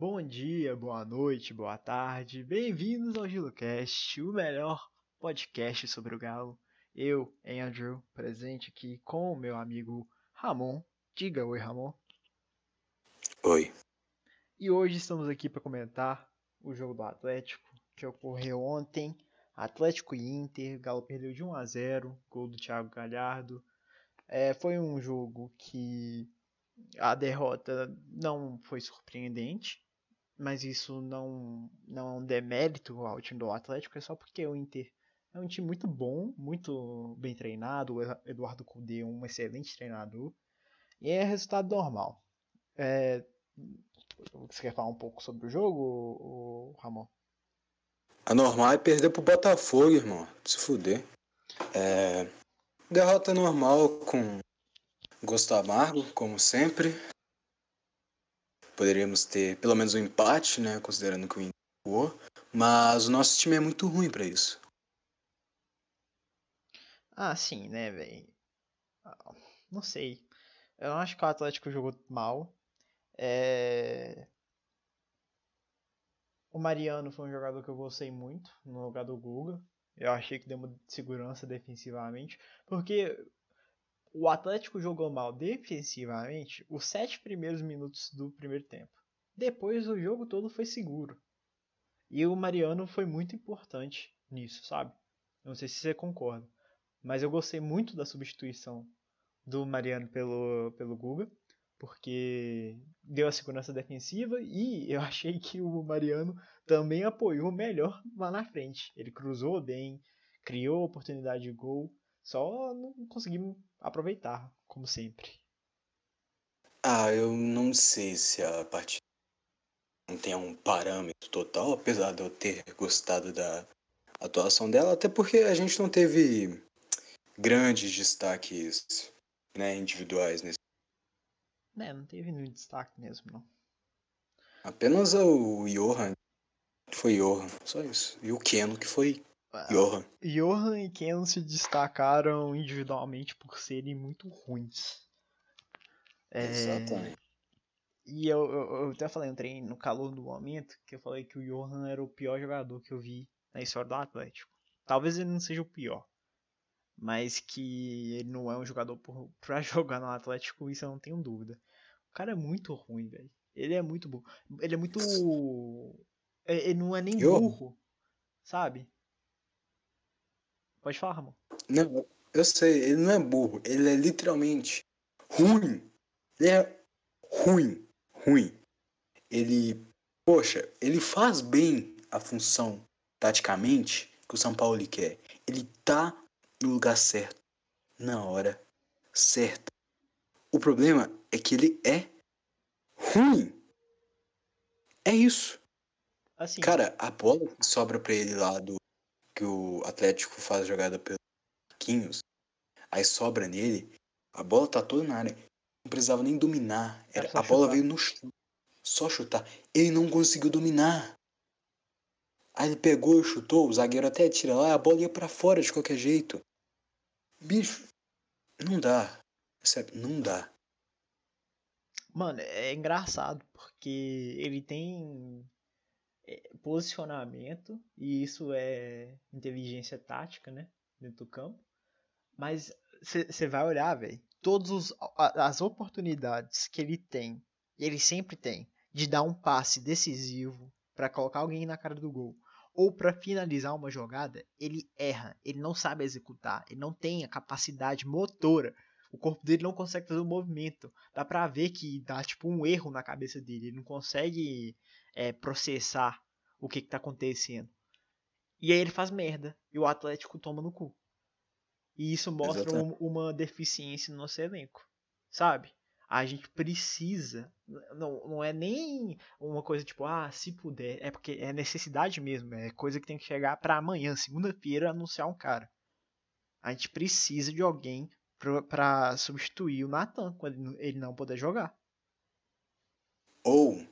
Bom dia, boa noite, boa tarde, bem-vindos ao GiloCast, o melhor podcast sobre o Galo. Eu, Andrew, presente aqui com o meu amigo Ramon. Diga oi, Ramon. Oi. E hoje estamos aqui para comentar o jogo do Atlético que ocorreu ontem. Atlético e Inter, Galo perdeu de 1 a 0, gol do Thiago Galhardo. É, foi um jogo que a derrota não foi surpreendente, mas isso não, não é um demérito ao time do Atlético, é só porque o Inter é um time muito bom, muito bem treinado. O Eduardo Cudê é um excelente treinador. E é resultado normal. É, você quer falar um pouco sobre o jogo, Ramon? A normal é perder pro Botafogo, irmão. Se fuder. É, derrota normal com gosto amargo, como sempre. Poderíamos ter pelo menos um empate, né? Considerando que o Inter jogou. Mas o nosso time é muito ruim para isso. Ah, sim, né, velho? Ah, não sei. Eu acho que o Atlético jogou mal. É... O Mariano foi um jogador que eu gostei muito no lugar do Guga. Eu achei que deu uma segurança defensivamente. Porque o Atlético jogou mal defensivamente os sete primeiros minutos do primeiro tempo. Depois o jogo todo foi seguro. E o Mariano foi muito importante nisso, sabe? Não sei se você concorda. Mas eu gostei muito da substituição do Mariano pelo, pelo Guga, porque deu a segurança defensiva e eu achei que o Mariano também apoiou melhor lá na frente. Ele cruzou bem, criou oportunidade de gol, só não conseguimos aproveitar, como sempre. Ah, eu não sei se a partida não tem um parâmetro total, apesar de eu ter gostado da atuação dela, até porque a gente não teve grandes destaques né, individuais nesse. É, não teve nenhum destaque mesmo, não. Apenas o Johan. Foi Johan, só isso. E o Keno, que foi Johan. Johan e Keno se destacaram individualmente por serem muito ruins. É... Exatamente. E eu, eu, eu, até falei treino no calor do momento que eu falei que o Johan era o pior jogador que eu vi na história do Atlético. Talvez ele não seja o pior, mas que ele não é um jogador por, pra jogar no Atlético, isso eu não tenho dúvida. O cara é muito ruim, velho. Ele é muito burro. Ele é muito. É, ele não é nem burro, sabe? Pode falar, Ramon. Não, eu sei, ele não é burro. Ele é literalmente ruim. Ele é ruim. Ruim. Ele. Poxa, ele faz bem a função taticamente que o São Paulo quer. Ele tá no lugar certo, na hora certa. O problema é que ele é ruim. É isso. Assim. Cara, a bola que sobra pra ele lá do que o Atlético faz jogada pelos Marquinhos, aí sobra nele, a bola tá toda na área. Não precisava nem dominar. Era, a bola chutar. veio no chão. Só chutar. Ele não conseguiu dominar. Aí ele pegou e chutou, o zagueiro até tira lá, a bola ia para fora de qualquer jeito. Bicho, não dá. Sabe? Não dá. Mano, é engraçado porque ele tem é, posicionamento e isso é inteligência tática, né? Dentro do campo. Mas você vai olhar, velho, todas as oportunidades que ele tem, ele sempre tem, de dar um passe decisivo para colocar alguém na cara do gol ou para finalizar uma jogada, ele erra, ele não sabe executar, ele não tem a capacidade motora. O corpo dele não consegue fazer o movimento. Dá pra ver que dá tipo um erro na cabeça dele. Ele não consegue é, processar o que, que tá acontecendo. E aí ele faz merda. E o Atlético toma no cu. E isso mostra um, uma deficiência no nosso elenco. Sabe? a gente precisa. Não, não é nem uma coisa tipo, ah, se puder. É porque é necessidade mesmo. É coisa que tem que chegar para amanhã, segunda-feira, anunciar um cara. A gente precisa de alguém para substituir o Nathan quando ele não puder jogar. Ou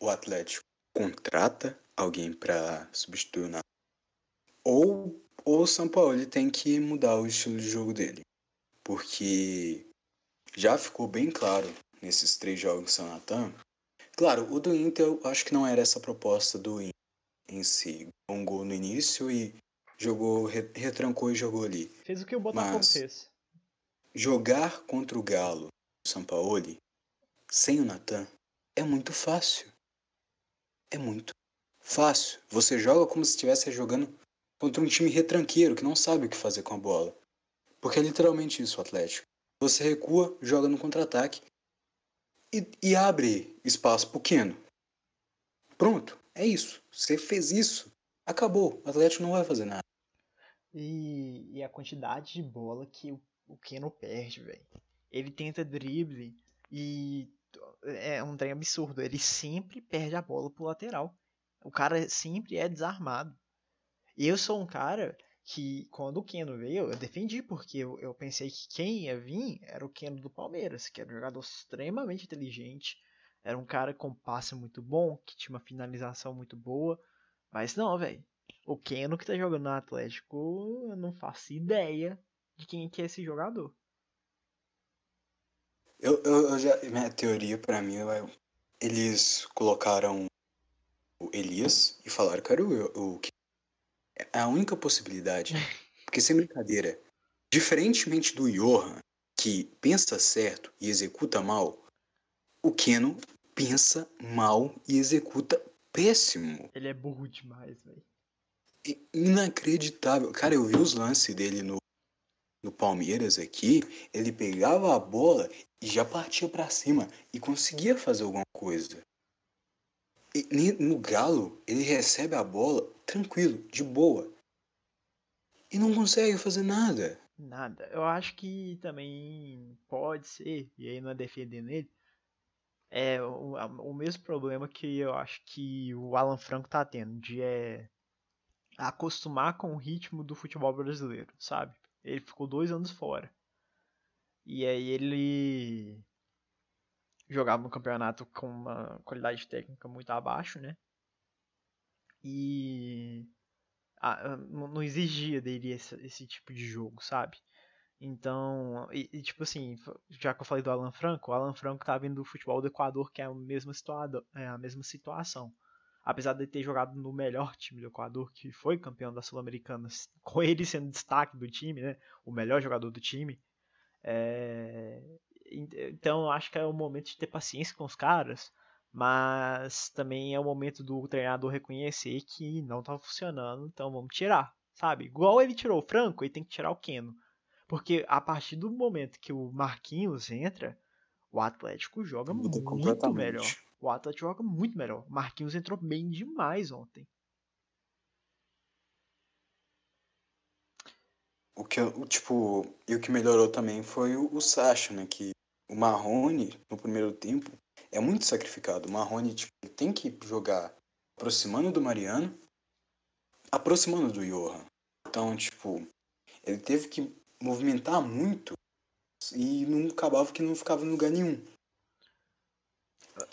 o Atlético contrata alguém para substituir o Nathan. Ou, ou o São Paulo ele tem que mudar o estilo de jogo dele. Porque já ficou bem claro nesses três jogos San Natan Claro, o do Inter eu acho que não era essa a proposta do Inter em si. Um gol no início e jogou, retrancou e jogou ali. Fez o que o Botafogo Mas fez. Jogar contra o Galo, o Sampaoli, sem o Natan, é muito fácil. É muito fácil. Você joga como se estivesse jogando contra um time retranqueiro que não sabe o que fazer com a bola. Porque é literalmente isso o Atlético. Você recua, joga no contra-ataque e, e, abre espaço pro Keno. Pronto, é isso. Você fez isso, acabou. O Atlético não vai fazer nada. E, e a quantidade de bola que o, o Keno perde, velho. Ele tenta drible e é um trem absurdo. Ele sempre perde a bola pro lateral. O cara sempre é desarmado. Eu sou um cara que, quando o Keno veio, eu defendi, porque eu, eu pensei que quem ia vir era o Keno do Palmeiras, que era um jogador extremamente inteligente, era um cara com passe muito bom, que tinha uma finalização muito boa. Mas não, velho. O Keno que tá jogando no Atlético, eu não faço ideia de quem que é esse jogador. Eu, eu, eu já, minha teoria para mim é, eles colocaram o Elias e falaram que era o, o é a única possibilidade. Porque sem brincadeira, diferentemente do Johan, que pensa certo e executa mal, o Keno pensa mal e executa péssimo. Ele é burro demais, velho. Inacreditável. Cara, eu vi os lances dele no, no Palmeiras aqui. Ele pegava a bola já partia para cima e conseguia fazer alguma coisa. E no Galo, ele recebe a bola tranquilo, de boa. E não consegue fazer nada. Nada. Eu acho que também pode ser, e aí não é defendendo ele, é o, o mesmo problema que eu acho que o Alan Franco tá tendo, de é, acostumar com o ritmo do futebol brasileiro, sabe? Ele ficou dois anos fora. E aí ele jogava no campeonato com uma qualidade técnica muito abaixo, né? E não exigia dele esse, esse tipo de jogo, sabe? Então, e, e, tipo assim, já que eu falei do Alan Franco, o Alan Franco tá vindo do futebol do Equador, que é a mesma, situado, é a mesma situação. Apesar de ter jogado no melhor time do Equador, que foi campeão da Sul-Americana, com ele sendo destaque do time, né? O melhor jogador do time. É... Então, acho que é o momento de ter paciência com os caras, mas também é o momento do treinador reconhecer que não tá funcionando, então vamos tirar, sabe? Igual ele tirou o Franco, ele tem que tirar o Keno. Porque a partir do momento que o Marquinhos entra, o Atlético joga Muda muito melhor. O Atlético joga muito melhor. O Marquinhos entrou bem demais ontem. O que, o, tipo, e o que melhorou também foi o, o Sacha, né? Que o Marrone, no primeiro tempo, é muito sacrificado. O Marrone, tipo, tem que jogar aproximando do Mariano, aproximando do Johan. Então, tipo, ele teve que movimentar muito e não acabava que não ficava em lugar nenhum.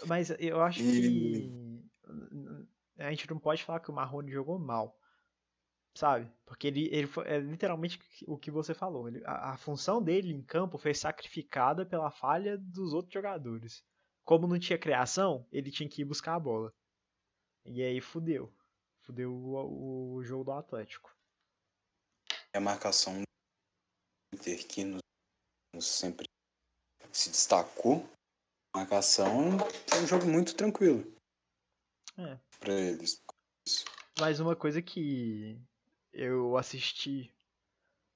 Mas eu acho e... que a gente não pode falar que o Marrone jogou mal, sabe? Porque ele, ele foi, é literalmente o que você falou. Ele, a, a, função dele em campo foi sacrificada pela falha dos outros jogadores. Como não tinha criação, ele tinha que ir buscar a bola. E aí fudeu. Fudeu o, o jogo do Atlético. A marcação Inter que nos, nos sempre se destacou. A marcação foi um jogo muito tranquilo. É. Pra eles. Mais uma coisa que eu assisti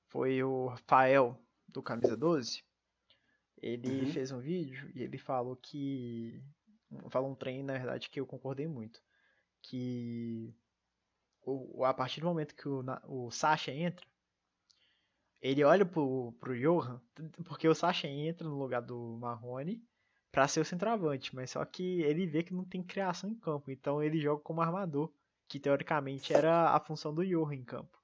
foi o Rafael do Camisa 12. Ele uhum. fez um vídeo e ele falou que. Falou um trem, na verdade, que eu concordei muito. Que o, a partir do momento que o, o Sasha entra, ele olha pro, pro Johan, porque o Sasha entra no lugar do Marrone para ser o centroavante, mas só que ele vê que não tem criação em campo, então ele joga como armador, que teoricamente era a função do Johan em campo.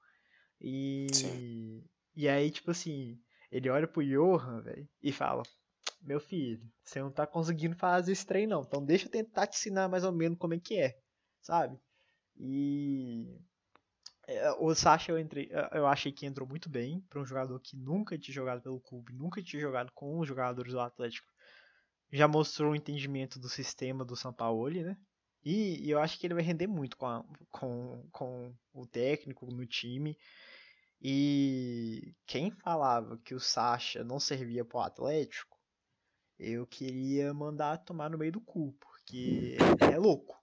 E, Sim. e aí, tipo assim, ele olha pro Johan, velho, e fala: Meu filho, você não tá conseguindo fazer esse trem, não, então deixa eu tentar te ensinar mais ou menos como é que é, sabe? E é, o Sacha eu entrei, eu achei que entrou muito bem para um jogador que nunca tinha jogado pelo clube, nunca tinha jogado com os jogadores do Atlético. já mostrou o entendimento do sistema do Sampaoli, né? E, e eu acho que ele vai render muito com, a, com, com o técnico no time. E quem falava que o Sacha não servia para o Atlético, eu queria mandar tomar no meio do cu, porque é louco.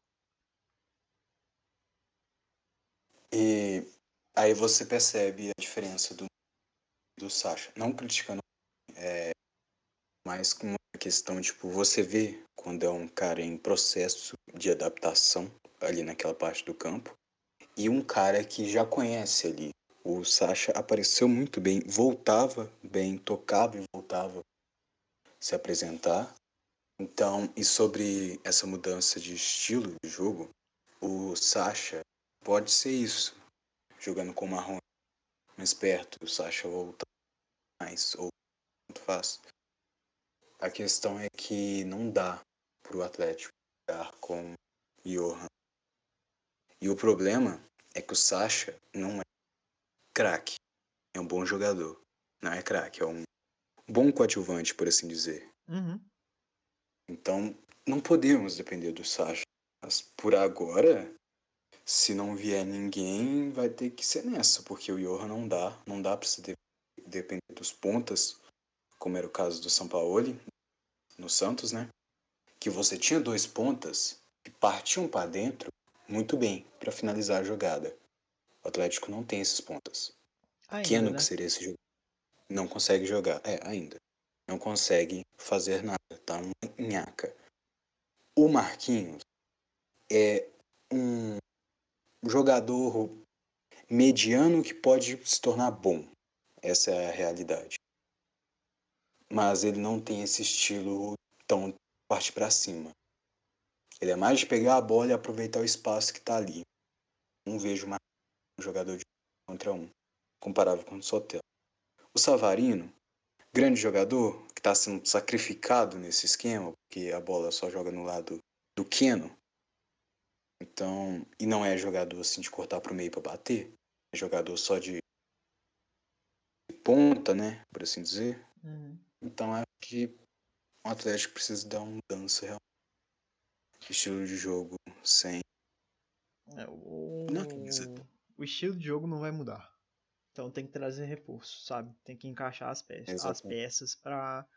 E aí você percebe a diferença do, do Sacha. Não criticando, é, mas com questão, tipo, você vê quando é um cara em processo de adaptação ali naquela parte do campo e um cara que já conhece ali. O Sacha apareceu muito bem, voltava bem, tocava e voltava se apresentar. Então, e sobre essa mudança de estilo de jogo, o Sacha pode ser isso, jogando com o Marrom mais perto, o Sacha volta mais, ou tanto faz. A questão é que não dá para o Atlético jogar com Johan. E o problema é que o Sacha não é craque. É um bom jogador. Não é craque, é um bom coadjuvante, por assim dizer. Uhum. Então, não podemos depender do Sacha. Mas por agora, se não vier ninguém, vai ter que ser nessa, porque o Johan não dá. Não dá para se depender dos pontas, como era o caso do Sampaoli, no Santos, né? Que você tinha dois pontas que partiam para dentro muito bem para finalizar a jogada. O Atlético não tem esses pontas. Ainda, Keno, né? que seria esse jogo, não consegue jogar. É, ainda. Não consegue fazer nada. Tá uma nhaca. O Marquinhos é um jogador mediano que pode se tornar bom. Essa é a realidade. Mas ele não tem esse estilo tão parte para cima. Ele é mais de pegar a bola e aproveitar o espaço que tá ali. Não vejo mais um jogador de um contra um, comparável com o Sotelo. O Savarino, grande jogador, que está sendo sacrificado nesse esquema, porque a bola só joga no lado do Keno. Então, e não é jogador assim de cortar para o meio para bater, é jogador só de ponta, né, por assim dizer. Uhum. Então acho que o Atlético precisa dar uma mudança realmente. Estilo de jogo sem. É, o... Não, o estilo de jogo não vai mudar. Então tem que trazer reforço, sabe? Tem que encaixar as peças, as peças pra,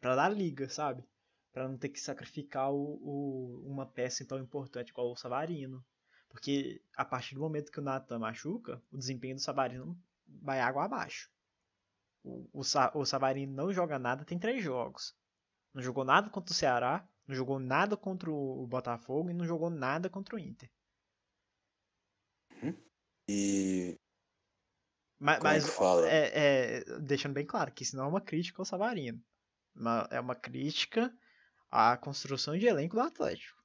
pra dar liga, sabe? Pra não ter que sacrificar o, o- uma peça tão importante igual o Savarino. Porque a partir do momento que o Nathan machuca, o desempenho do Savarino vai água abaixo. O, o, Sa- o Savarino não joga nada, tem três jogos. Não jogou nada contra o Ceará, não jogou nada contra o Botafogo e não jogou nada contra o Inter. E Ma- Como é Mas, fala? é, é, deixando bem claro que isso não é uma crítica ao Savarino. Uma- é uma crítica à construção de elenco do Atlético.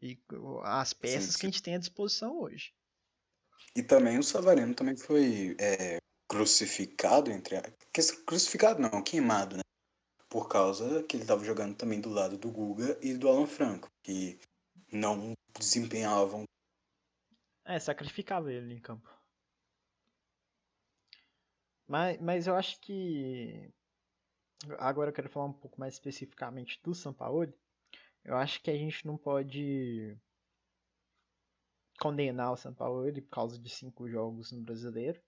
E o- as peças sim. que a gente tem à disposição hoje. E também o Savarino também foi é, crucificado entre crucificado não, queimado, né? Por causa que ele estava jogando também do lado do Guga e do Alan Franco, que não desempenhavam. É, sacrificava ele em campo. Mas, mas eu acho que. Agora eu quero falar um pouco mais especificamente do Sampaoli. Eu acho que a gente não pode condenar o Sampaoli por causa de cinco jogos no brasileiro.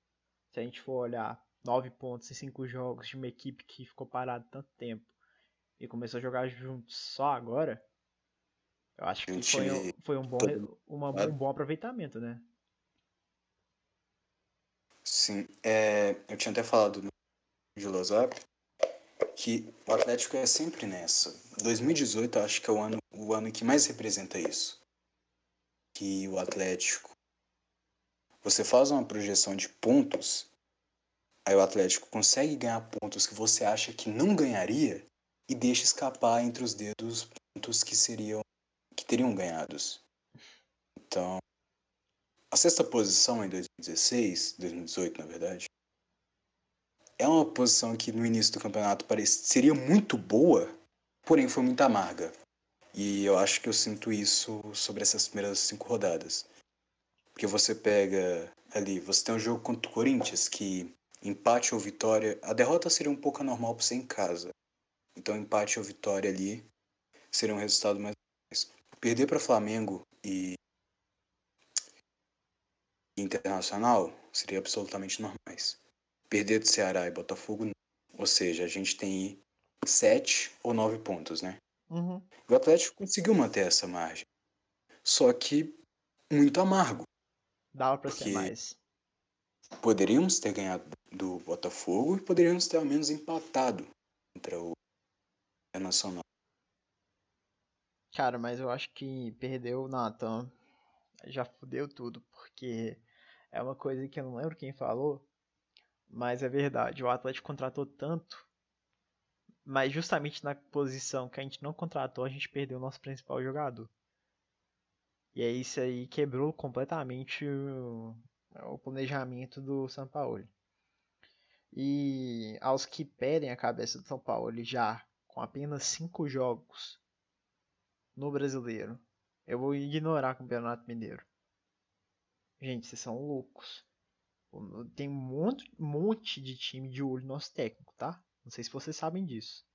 Se a gente for olhar nove pontos em cinco jogos de uma equipe que ficou parada tanto tempo e começou a jogar juntos só agora, eu acho que foi, um- foi um, bom, uma- um bom aproveitamento, né? Sim, é, eu tinha até falado no de Lozap que o Atlético é sempre nessa. 2018 eu acho que é o ano, o ano que mais representa isso. Que o Atlético. Você faz uma projeção de pontos, aí o Atlético consegue ganhar pontos que você acha que não ganharia e deixa escapar entre os dedos pontos que seriam que teriam ganhados. Então, a sexta posição em 2016, 2018 na verdade, é uma posição que no início do campeonato parecia, seria muito boa, porém foi muito amarga. E eu acho que eu sinto isso sobre essas primeiras cinco rodadas. Porque você pega ali, você tem um jogo contra o Corinthians que empate ou vitória, a derrota seria um pouco anormal por ser em casa. Então empate ou vitória ali seria um resultado mais. Perder para Flamengo e Internacional seria absolutamente normais. Perder do Ceará e Botafogo, não. ou seja, a gente tem sete ou nove pontos, né? Uhum. O Atlético conseguiu manter essa margem, só que muito amargo. Dava pra ser mais. Poderíamos ter ganhado do Botafogo e poderíamos ter ao menos empatado contra o Internacional. Cara, mas eu acho que perdeu o Natan. Já fudeu tudo, porque é uma coisa que eu não lembro quem falou, mas é verdade. O Atlético contratou tanto, mas justamente na posição que a gente não contratou, a gente perdeu o nosso principal jogador. E aí isso aí quebrou completamente o, o planejamento do São Paulo. E aos que pedem a cabeça do São Paulo já com apenas cinco jogos no brasileiro. Eu vou ignorar o Campeonato Mineiro. Gente, vocês são loucos. Tem um monte, monte de time de olho no nosso técnico, tá? Não sei se vocês sabem disso.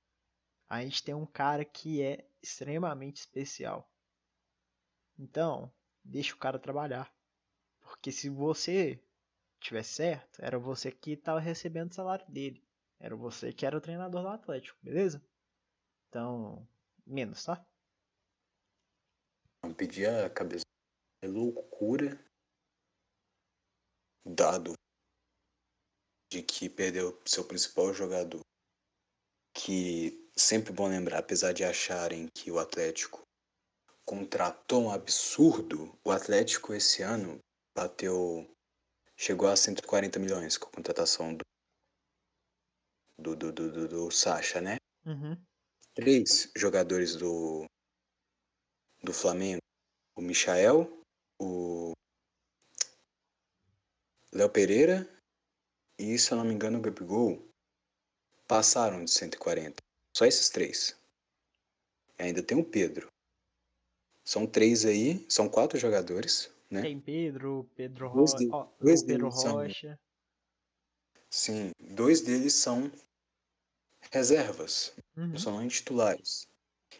A gente tem um cara que é extremamente especial. Então, deixa o cara trabalhar. Porque se você tivesse certo, era você que estava recebendo o salário dele. Era você que era o treinador do Atlético, beleza? Então, menos, tá? Pedir a cabeça é loucura, dado de que perdeu seu principal jogador. Que sempre bom lembrar, apesar de acharem que o Atlético contratou um absurdo, o Atlético esse ano bateu. chegou a 140 milhões com a contratação do. do, do, do, do, do Sacha, né? Uhum. três jogadores do, do Flamengo, o Michael, o Léo Pereira e, se eu não me engano, o Gabigol, passaram de 140. Só esses três. E ainda tem o Pedro. São três aí, são quatro jogadores, né? Tem Pedro, Pedro Dois Rocha, de- dois Pedro deles são- Rocha. Sim, dois deles são reservas. Uhum. não são titulares.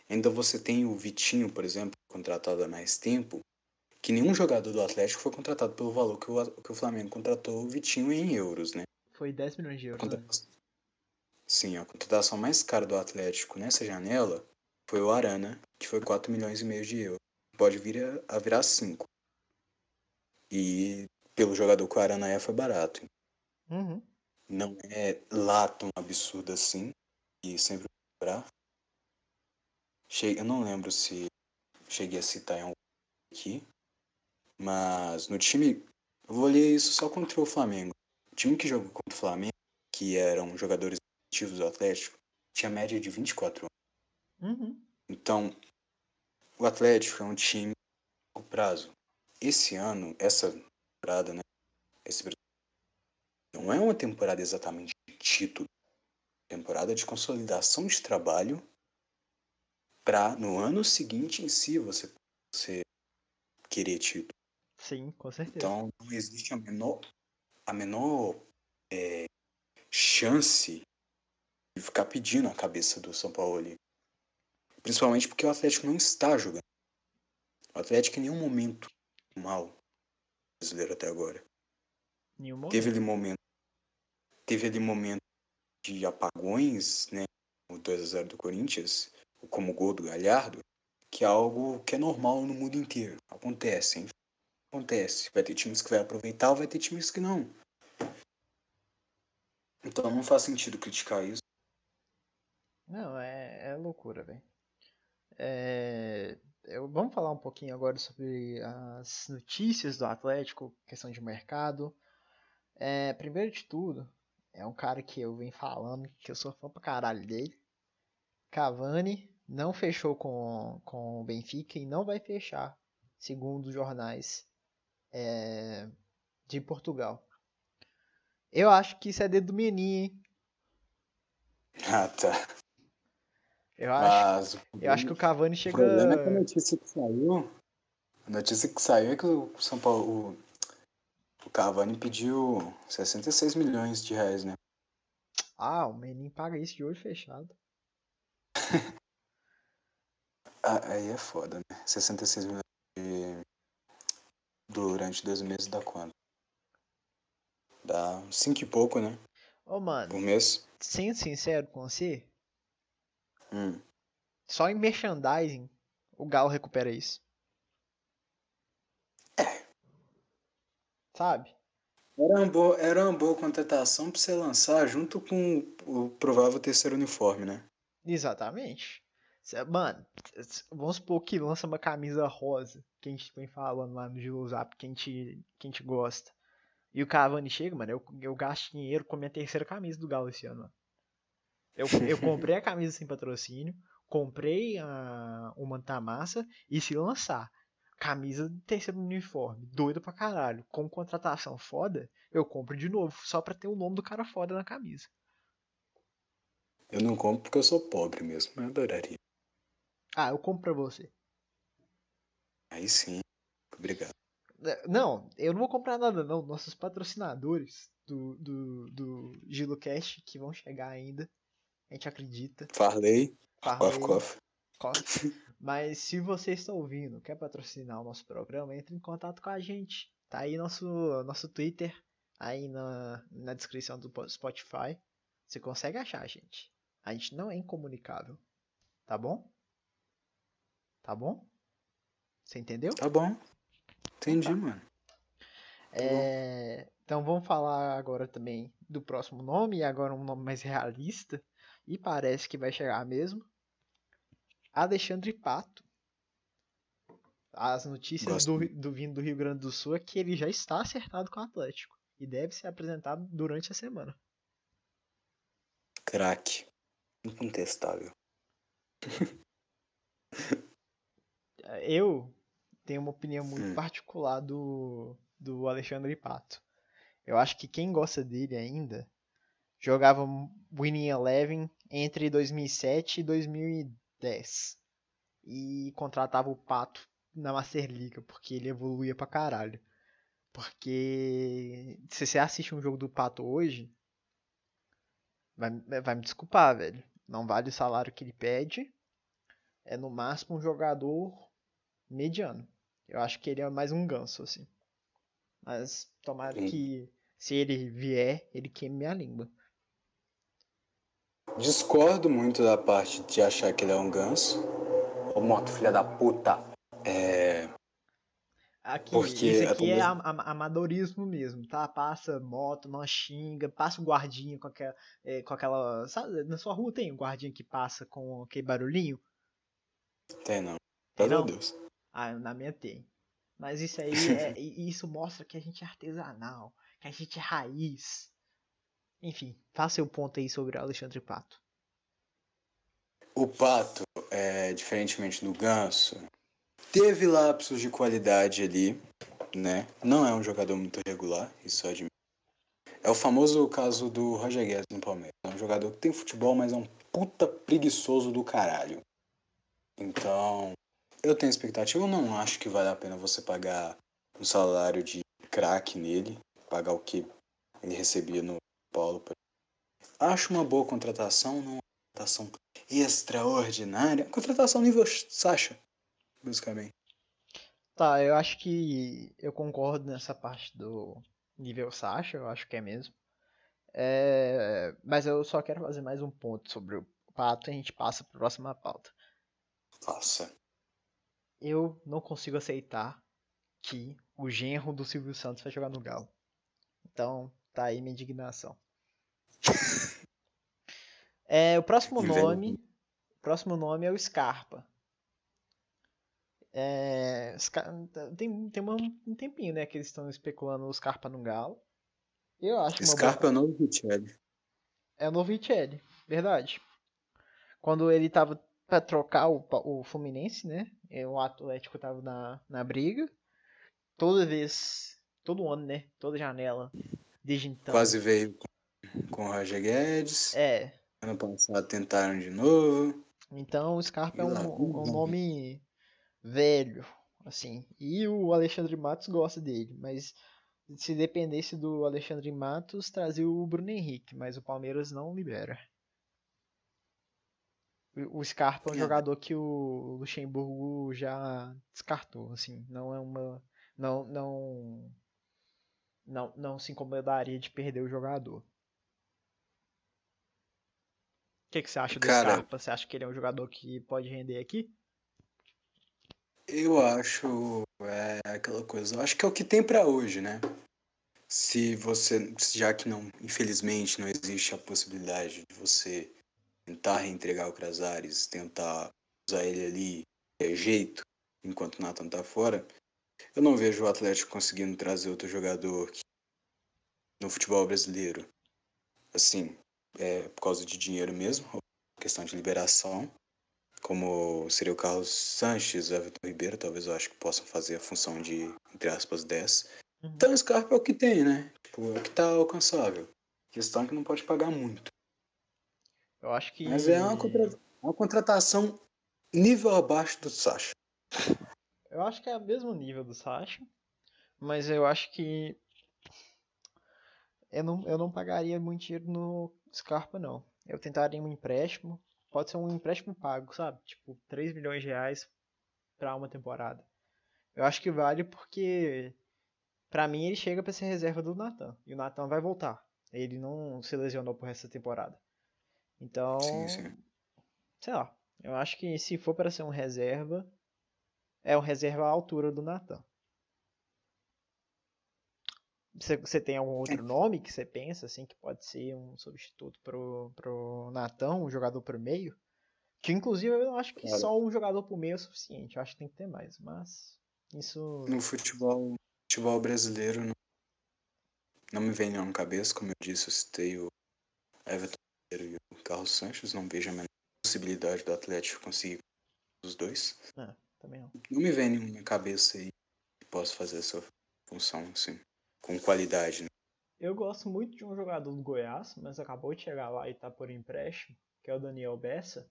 Ainda você tem o Vitinho, por exemplo, contratado há mais tempo, que nenhum jogador do Atlético foi contratado pelo valor que o, que o Flamengo contratou o Vitinho em euros, né? Foi 10 milhões de euros, né? contratação- Sim, a contratação mais cara do Atlético nessa janela foi o Arana, que foi 4 milhões e meio de euros. Pode vir a, a virar 5. E pelo jogador que o Arana é, foi barato. Uhum. não é lá tão absurdo assim. E sempre lembrar. Che- Eu não lembro se cheguei a citar em algum aqui. Mas no time. Eu vou ler isso só contra o Flamengo. O time que jogou contra o Flamengo, que eram jogadores ativos do Atlético, tinha média de 24 anos. Uhum. Então, o Atlético é um time a longo prazo. Esse ano, essa temporada, né? Esse não é uma temporada exatamente de título. Temporada de consolidação de trabalho para no ano seguinte em si você, você querer título. Sim, com certeza. Então não existe a menor, a menor é, chance de ficar pedindo a cabeça do São Paulo ali. Principalmente porque o Atlético não está jogando. O Atlético em nenhum momento mal brasileiro até agora. Nenhum momento. Teve ali momento. Teve ali momento de apagões, né? O 2x0 do Corinthians, como o gol do Galhardo, que é algo que é normal no mundo inteiro. Acontece, hein? Acontece. Vai ter times que vai aproveitar, vai ter times que não. Então não faz sentido criticar isso. Não, é, é loucura, velho. É, eu- vamos falar um pouquinho agora sobre as notícias do Atlético, questão de mercado. É, primeiro de tudo, é um cara que eu venho falando que eu sou fã pra caralho dele. Cavani não fechou com, com o Benfica e não vai fechar, segundo os jornais é, de Portugal. Eu acho que isso é dedo do hein? Ah, tá. Eu acho, Mas eu acho que o Cavani o chega. problema é que a notícia que saiu. A notícia que saiu é que o São Paulo. O, o Cavani pediu 66 milhões de reais, né? Ah, o Menin paga isso de olho fechado. Ah, aí é foda, né? 66 milhões de... durante dois meses dá quanto? Dá cinco e pouco, né? Ô, mano, Por mês. sendo sincero com você, Hum. só em merchandising o Galo recupera isso. É. Sabe? Era uma, boa, era uma boa contratação pra você lançar junto com o provável terceiro uniforme, né? Exatamente. Mano, vamos supor que lança uma camisa rosa, que a gente vem falando lá no Gilo Zap, que a gente, que a gente gosta. E o Cavani chega, mano, eu, eu gasto dinheiro com a minha terceira camisa do Galo esse ano, mano. Eu, eu comprei a camisa sem patrocínio, comprei a, o Mantamassa, e se lançar camisa de terceiro uniforme, doido pra caralho, com contratação foda, eu compro de novo, só pra ter o nome do cara foda na camisa. Eu não compro porque eu sou pobre mesmo, mas eu adoraria. Ah, eu compro pra você. Aí sim. Obrigado. É, Não, eu não vou comprar nada não. Nossos patrocinadores do, do, do GiloCast que vão chegar ainda. A gente acredita. Farley, Farley, cough. Mas se você está ouvindo, quer patrocinar o nosso programa, entre em contato com a gente. Tá aí nosso, nosso Twitter, aí na, na descrição do Spotify. Você consegue achar, gente. A gente não é incomunicável. Tá bom? Tá bom? Você entendeu? Tá bom. Entendi, Tá. mano. É, então vamos falar agora também do próximo nome, e agora um nome mais realista, e parece que vai chegar mesmo. Alexandre Pato. As notícias do, do vindo do Rio Grande do Sul é que ele já está acertado com o Atlético e deve ser apresentado durante a semana. Craque. Incontestável. Eu tenho uma opinião muito Hum. particular do, do Alexandre Pato. Eu acho que quem gosta dele ainda jogava Winning Eleven entre 2007 e 2010 e contratava o Pato na Masterliga porque ele evoluía pra caralho. Porque se você assiste um jogo do Pato hoje, vai, vai me desculpar, velho. Não vale o salário que ele pede. É no máximo um jogador mediano. Eu acho que ele é mais um ganso, assim. Mas tomara Sim. que, se ele vier, ele queime minha língua. Discordo muito da parte de achar que ele é um ganso. Ô, moto, filha da puta. É. Aqui, Porque isso é aqui é, am- amadorismo mesmo, tá? Passa moto, não xinga, passa o guardinha com aquela, é, com aquela. Sabe, na sua rua tem um guardinha que passa com aquele barulhinho? Tem não. Tem não? Deus. Ah, na minha tem. Mas isso aí é, e isso mostra que a gente é artesanal, que a gente é raiz. Enfim, faça seu ponto aí sobre o Alexandre Pato. O Pato, é, diferentemente do Ganso, teve lapsos de qualidade ali, né? Não é um jogador muito regular, isso admito. É o famoso caso do Roger Guedes no Palmeiras. É um jogador que tem futebol, mas é um puta preguiçoso do caralho. Então, eu tenho expectativa. Eu não acho que vale a pena você pagar um salário de craque nele, pagar o que ele recebia no Paulo. Acho uma boa contratação, não é uma contratação extraordinária. Contratação nível Sasha, basicamente. Tá, eu acho que eu concordo nessa parte do nível Sasha, eu acho que é mesmo. É, mas eu só quero fazer mais um ponto sobre o Pato e a gente passa para a próxima pauta. Nossa. Eu não consigo aceitar que o genro do Silvio Santos vai jogar no Galo. Então, tá aí minha indignação. É, o próximo velho. nome, o próximo nome é o Scarpa. É, tem tem um tempinho, né, que eles estão especulando o Scarpa no Galo. Eu acho uma boa Scarpa é o novo Richelli. é o novo Richelli, verdade. Quando ele tava pra trocar o, o Fluminense, né? é, O Atlético tava na, na briga. Toda vez, todo ano, né? Toda janela. Desde então. Quase veio com- com o Roger Guedes. É. Ano passado tentaram de novo. Então o Scarpa é um, um nome velho, assim. E o Alexandre Matos gosta dele, mas se dependesse do Alexandre Matos, trazia o Bruno Henrique, mas o Palmeiras não libera. O Scarpa é um É. jogador que o Luxemburgo já descartou, assim, não é uma não não não não se incomodaria de perder o jogador. O que, que você acha do Cara- Scarpa? Você acha que ele é um jogador que pode render aqui? Eu acho é aquela coisa. Eu acho que é o que tem pra hoje, né? Se você, já que não, infelizmente, não existe a possibilidade de você tentar reentregar o Crasares, tentar usar ele ali de jeito, enquanto o Nathan tá fora, eu não vejo o Atlético conseguindo trazer outro jogador que- no futebol brasileiro. Assim, é por causa de dinheiro mesmo, questão de liberação como seria o Carlos Sanches, o Everton Ribeiro, talvez eu acho que possam fazer a função de, entre aspas, 10. Uhum. Então o Scarpa é o que tem, né? Tipo, é o que tá alcançável. A questão é que não pode pagar muito. Eu acho que Mas é uma, contra- uma contratação nível abaixo do Sacha. Eu acho que é o mesmo nível do Sacha, mas eu acho que eu não, eu não pagaria muito dinheiro no Scarpa, não. Eu tentaria um empréstimo, pode ser um empréstimo pago, sabe? Tipo, 3 milhões de reais pra uma temporada. Eu acho que vale porque, pra mim, ele chega pra ser reserva do Natan, e o Natan vai voltar. Ele não se lesionou por essa temporada. Então, Sim, sim. sei lá, eu acho que se for para ser um reserva, é um reserva à altura do Natan. Você, você tem algum outro nome que você pensa assim que pode ser um substituto pro, pro Natan, um jogador pro meio? Que inclusive eu acho que Cara. só um jogador pro meio é suficiente. Eu acho que tem que ter mais, mas isso No futebol, futebol brasileiro não, não me vem nenhum na cabeça. Como eu disse, eu citei o Everton e o Carlos Sanches. Não vejo a menor possibilidade do Atlético conseguir os dois. Também não. Não me vem nenhum na cabeça aí que possa fazer essa função, assim, com qualidade, né? Eu gosto muito de um jogador do Goiás, mas acabou de chegar lá e tá por empréstimo, que é o Daniel Bessa.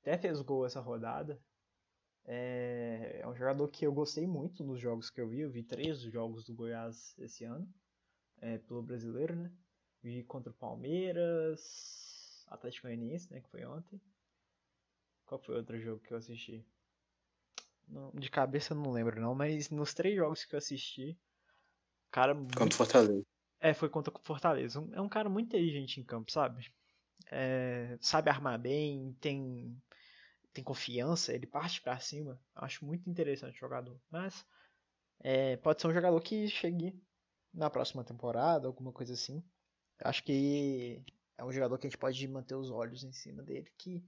Até fez gol essa rodada. É, é um jogador que eu gostei muito nos jogos que eu vi. Eu vi três jogos do Goiás esse ano, é, pelo brasileiro, né? Vi contra o Palmeiras, Atlético Goianiense, né? Que foi ontem. Qual foi o outro jogo que eu assisti? De cabeça eu não lembro não, mas nos três jogos que eu assisti, cara, Contra o muito Fortaleza. é, foi contra o Fortaleza. É um cara muito inteligente em campo, sabe? É, sabe armar bem, tem, tem confiança, ele parte pra cima. Acho muito interessante o jogador. Mas é, pode ser um jogador que chegue na próxima temporada, alguma coisa assim. Acho que é um jogador que a gente pode manter os olhos em cima dele, que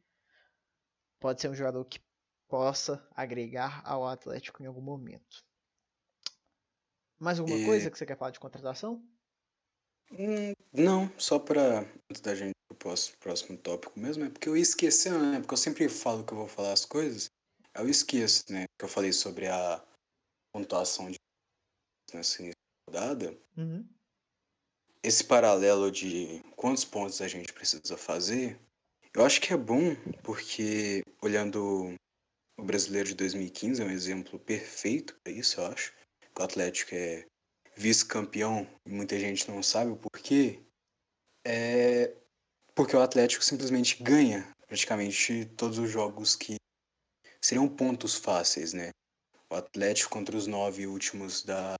pode ser um jogador que possa agregar ao Atlético em algum momento. Mais alguma E- coisa que você quer falar de contratação? Hum, não, só pra. Antes da gente ir pro próximo, próximo tópico mesmo, é porque eu ia esquecendo, né? Porque eu sempre falo que eu vou falar as coisas, eu esqueço, né? Que eu falei sobre a pontuação de nessa rodada. Uhum. Esse paralelo de quantos pontos a gente precisa fazer, eu acho que é bom, porque olhando o brasileiro de 2015 é um exemplo perfeito para isso, eu acho. O Atlético é vice-campeão e muita gente não sabe o porquê. É porque o Atlético simplesmente ganha praticamente todos os jogos que seriam pontos fáceis, né? O Atlético contra os nove últimos da.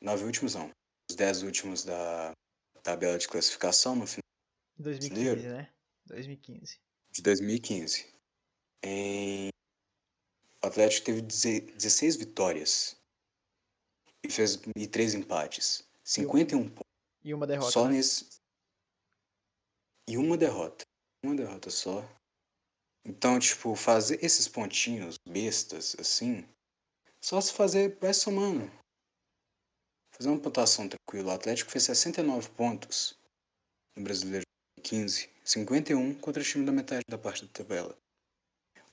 Nove últimos não. Os dez últimos da tabela de classificação no final 2015, Brasileiro? né? 2015. de 2015. Em... O Atlético teve deze- 16 vitórias e fez e três empates. 51 pontos E uma derrota. só né? nesse. E uma derrota. Uma derrota só. Então, tipo, fazer esses pontinhos bestas, assim, só se fazer, vai somando. Fazer uma pontuação tranquila. O Atlético fez 69 pontos no Brasileiro de 15. 51 contra o time da metade da parte da tabela.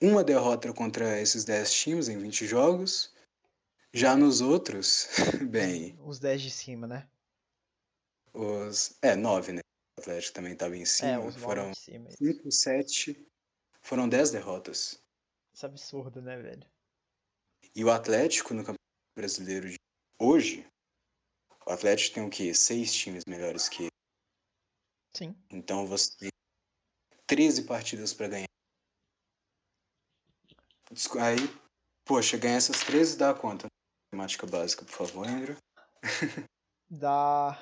Uma derrota contra esses 10 times em 20 jogos. Já nos outros, bem, Os 10 de cima, né? os. É, 9, né? O Atlético também estava em é, cima. os 9 foram de cima. 5, 7. Foram 10 derrotas. Isso é absurdo, né, velho? E o Atlético no Campeonato Brasileiro de hoje, o Atlético tem o quê? Seis times melhores que ele. Sim. Então você tem 13 partidas para ganhar. Aí, poxa, ganhar essas 13 dá conta. Matemática básica, por favor, Andrew. dá.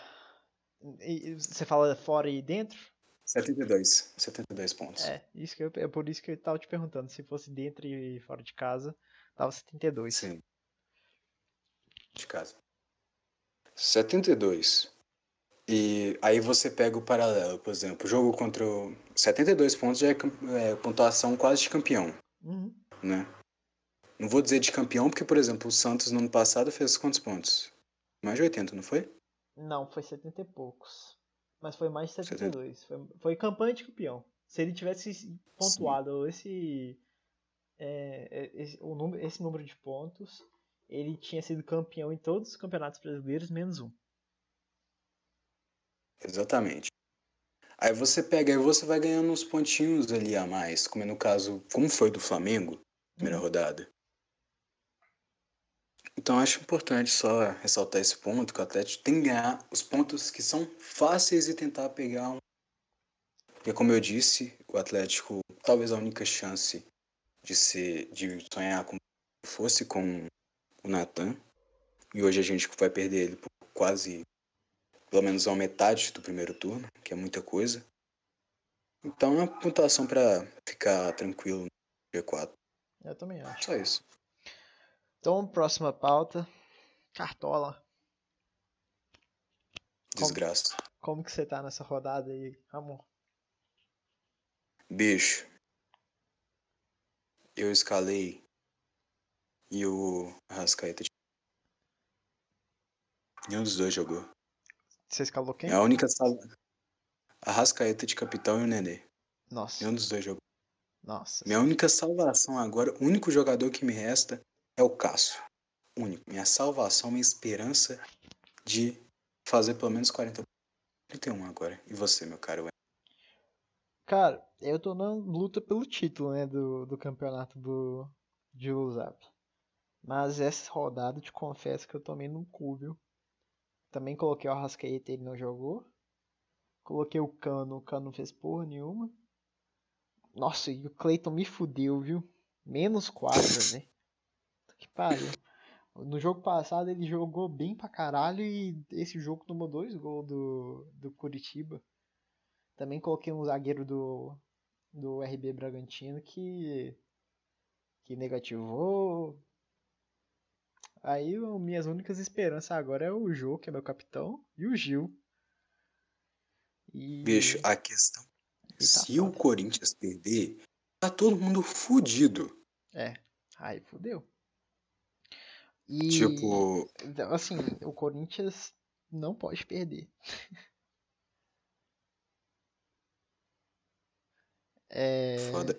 Você fala fora e dentro? 72. 72 pontos. É, isso que eu, é por isso que eu tava te perguntando. Se fosse dentro e fora de casa, dava 72. Sim. De casa. 72. E aí você pega o paralelo, por exemplo, jogo contra o 72 pontos já é, é pontuação quase de campeão, uhum. Né? Não vou dizer de campeão porque, por exemplo, o Santos no ano passado fez quantos pontos? Mais de 80, não foi? Não, foi 70 e poucos. Mas foi mais de 72. Foi, foi campanha de campeão. Se ele tivesse pontuado esse, é, é, esse, o número, esse número de pontos, ele tinha sido campeão em todos os campeonatos brasileiros, menos um. Exatamente. Aí você pega e você vai ganhando uns pontinhos ali a mais, como é no caso, como foi do Flamengo, primeira rodada. Então acho importante só ressaltar esse ponto, que o Atlético tem que ganhar os pontos que são fáceis e tentar pegar um. Porque como eu disse, o Atlético, talvez a única chance de ser, de sonhar com fosse com o Natan. E hoje a gente vai perder ele por quase pelo menos a metade do primeiro turno, que é muita coisa. Então é uma pontuação para ficar tranquilo no G4. Eu também acho. Só isso. Então, próxima pauta. Cartola. Desgraça. Como, como que você tá nessa rodada aí, amor? Bicho. Eu escalei e o Rascaeta. Nenhum dos dois jogou. Você escalou quem? É a única sala. A Rascaeta de capitão e o Nenê. Nossa. Nenhum dos dois jogou. Nossa. Minha única salvação agora, o único jogador que me resta é o Cássio. Único. Minha salvação, minha esperança de fazer pelo menos 40 31 agora. E você, meu caro? Cara, eu tô na luta pelo título, né, do, do campeonato do de Luzap. Mas essa rodada, te confesso que eu tomei no cu, viu? Também coloquei o Arrascaeta, ele não jogou. Coloquei o Cano, o Cano não fez porra nenhuma. Nossa, e o Clayton me fudeu, viu? Menos 4, né? Que pariu. No jogo passado ele jogou bem pra caralho e esse jogo tomou dois gols do, do Curitiba. Também coloquei um zagueiro do, do RB Bragantino que, que negativou. Aí minhas únicas esperanças agora é o Jô, que é meu capitão, e o Gil. E... Bicho, a questão. Tá se foda. o Corinthians perder, tá todo mundo fudido. É, aí fudeu. E, tipo. Assim, o Corinthians não pode perder. é... Foda.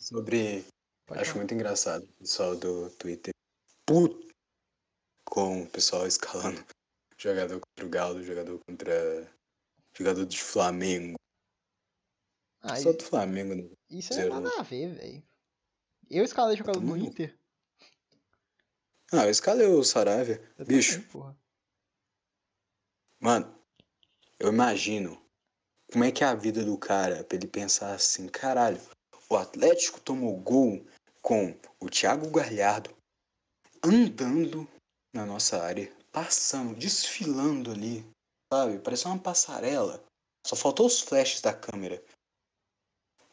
Sobre. Pode Acho falar. muito engraçado o pessoal do Twitter. Puta com o pessoal escalando jogador contra o Galo, jogador contra jogador de Flamengo. Ah, Só do Flamengo, né? Isso é nada a ver, velho. Eu escalei jogador do Inter. Ah, eu escalei o Saravia. Eu Bicho. Também, Mano, eu imagino como é que é a vida do cara pra ele pensar assim, caralho, o Atlético tomou gol com o Thiago Galhardo andando na nossa área, passando, desfilando ali, sabe? Parecia uma passarela. Só faltou os flashes da câmera.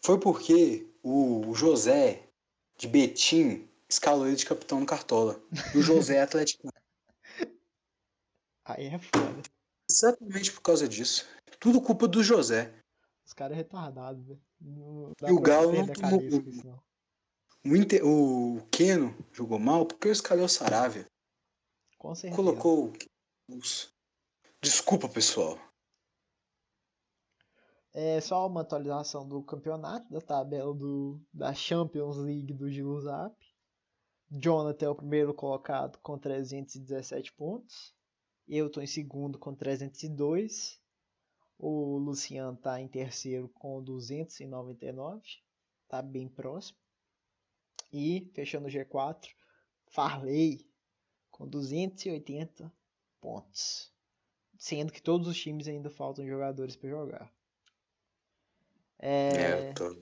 Foi porque o José de Betim escalou ele de capitão no Cartola. E o José é atleticano. Aí é foda. Exatamente por causa disso. Tudo culpa do José. Os caras é retardado, velho. E o Galo não tomou. O, Inter, o Keno jogou mal porque eu escalei o Saravia. Com certeza. Colocou. Desculpa, pessoal. É só uma atualização do campeonato, da tabela do, da Champions League do Zap. Jonathan é o primeiro colocado com 317 pontos. Eu estou em segundo com 302. O Luciano está em terceiro com 299. Está bem próximo. E fechando o G4, Farley com 280 pontos, sendo que todos os times ainda faltam jogadores para jogar. É, É, eu tô,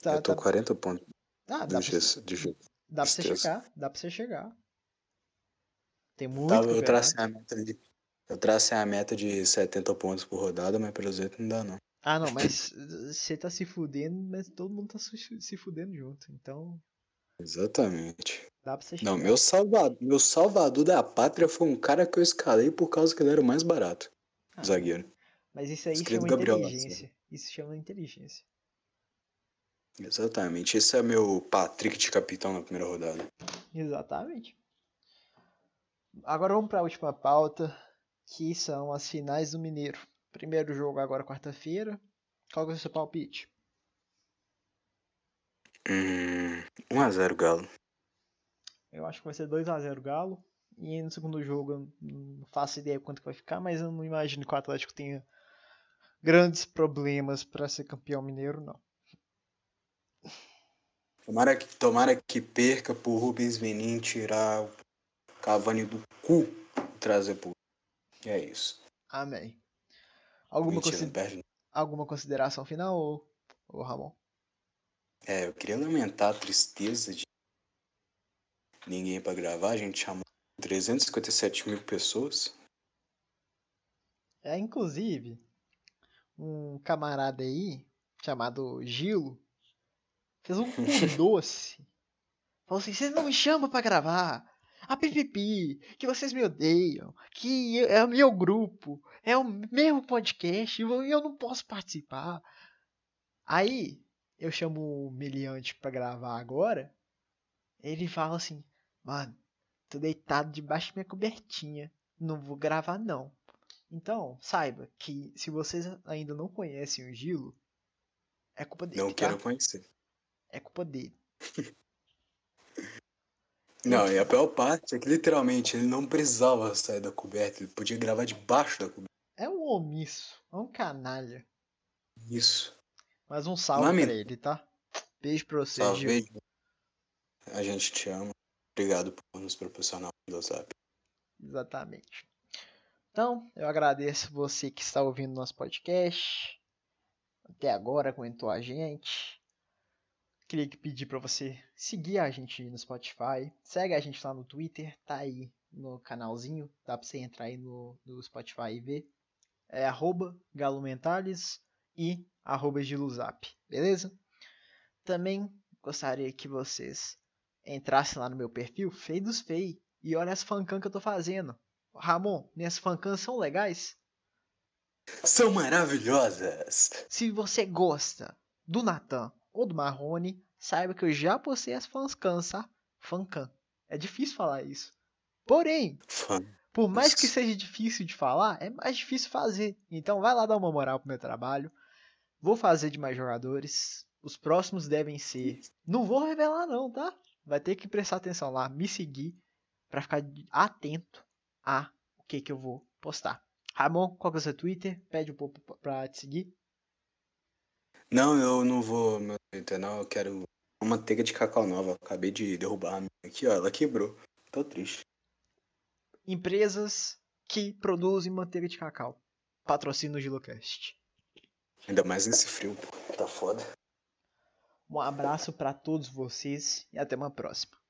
tá- eu tô tá- 40 pontos ah, dá, pra, G- de G- dá pra você chegar, dá pra você chegar. Tem muito Tava- eu, tracei a meta de, eu tracei a meta de 70 pontos por rodada, mas pelo jeito não dá não. Ah, não, mas você tá se fudendo, mas todo mundo tá se se fudendo junto. Então, Exatamente. dá pra você chegar. Não, meu salvador, meu salvador da pátria foi um cara que eu escalei por causa que ele era o mais barato. Ah, Zagueiro. Mas isso aí Escrito chama Gabriel inteligência. Isso chama inteligência. Exatamente. Esse é meu Patrick de capitão na primeira rodada. Exatamente. Agora vamos para a última pauta, que são as finais do Mineiro. Primeiro jogo agora quarta-feira. Qual que é o seu palpite? Hum, 1x0 Galo. Eu acho que vai ser 2 a 0 Galo. E no segundo jogo eu não faço ideia quanto que vai ficar, mas eu não imagino que o Atlético tenha grandes problemas para ser campeão mineiro, não. Tomara que, tomara que perca pro Rubens Menin tirar o Cavani do cu e trazer pro. E é isso. Amém. Alguma, Mentira, alguma consideração final, ou, ou Ramon? É, eu queria lamentar a tristeza de ninguém pra gravar. A gente chamou 357 mil pessoas. É, inclusive, um camarada aí, chamado Gilo, fez um cu doce. Falou assim, vocês não me chamam pra gravar. A PPP, que vocês me odeiam, que é o meu grupo, é o meu podcast e eu eu não posso participar. Aí, eu chamo o Meliante pra gravar agora, ele fala assim, mano, tô deitado debaixo da minha cobertinha, não vou gravar não. Então, saiba que se vocês ainda não conhecem o Gilo, é culpa dele, Não tá? quero conhecer. É culpa dele. Não, e a pior parte é que literalmente ele não precisava sair da coberta, ele podia gravar debaixo da coberta. É um omisso, é um canalha. Isso. Mas um salve Lament- pra ele, tá? Beijo pra você, Salve, Gil. A gente te ama. Obrigado por nos proporcionar o WhatsApp. Exatamente. Então, eu agradeço você que está ouvindo nosso podcast. Até agora aguentou a gente. Queria que pedir para você seguir a gente no Spotify. Segue a gente lá no Twitter, tá aí no canalzinho. Dá para você entrar aí no, no Spotify e ver. É arroba e arroba giluzap, beleza? Também gostaria que vocês entrassem lá no meu perfil, Feio dos Fei, e olha as fancam que eu tô fazendo. Ramon, minhas fancams são legais? São maravilhosas! Se você gosta do Natan ou do Marrone, saiba que eu já postei as fancams, tá? Fancam. É difícil falar isso. Porém, Fã. por mais que seja difícil de falar, é mais difícil fazer. Então vai lá dar uma moral pro meu trabalho. Vou fazer de mais jogadores. Os próximos devem ser. Não vou revelar não, tá? Vai ter que prestar atenção lá, me seguir pra ficar atento a o que que eu vou postar. Ramon, qual que é o seu Twitter? Pede um pouco pra te seguir. Não, eu não vou meu Twitter, não. Eu quero uma manteiga de cacau nova. Acabei de derrubar a minha aqui, ó. Ela quebrou. Tô triste. Empresas que produzem manteiga de cacau. Patrocínio Gilocast. Ainda mais nesse frio, pô. Tá foda. Um abraço pra todos vocês e até uma próxima.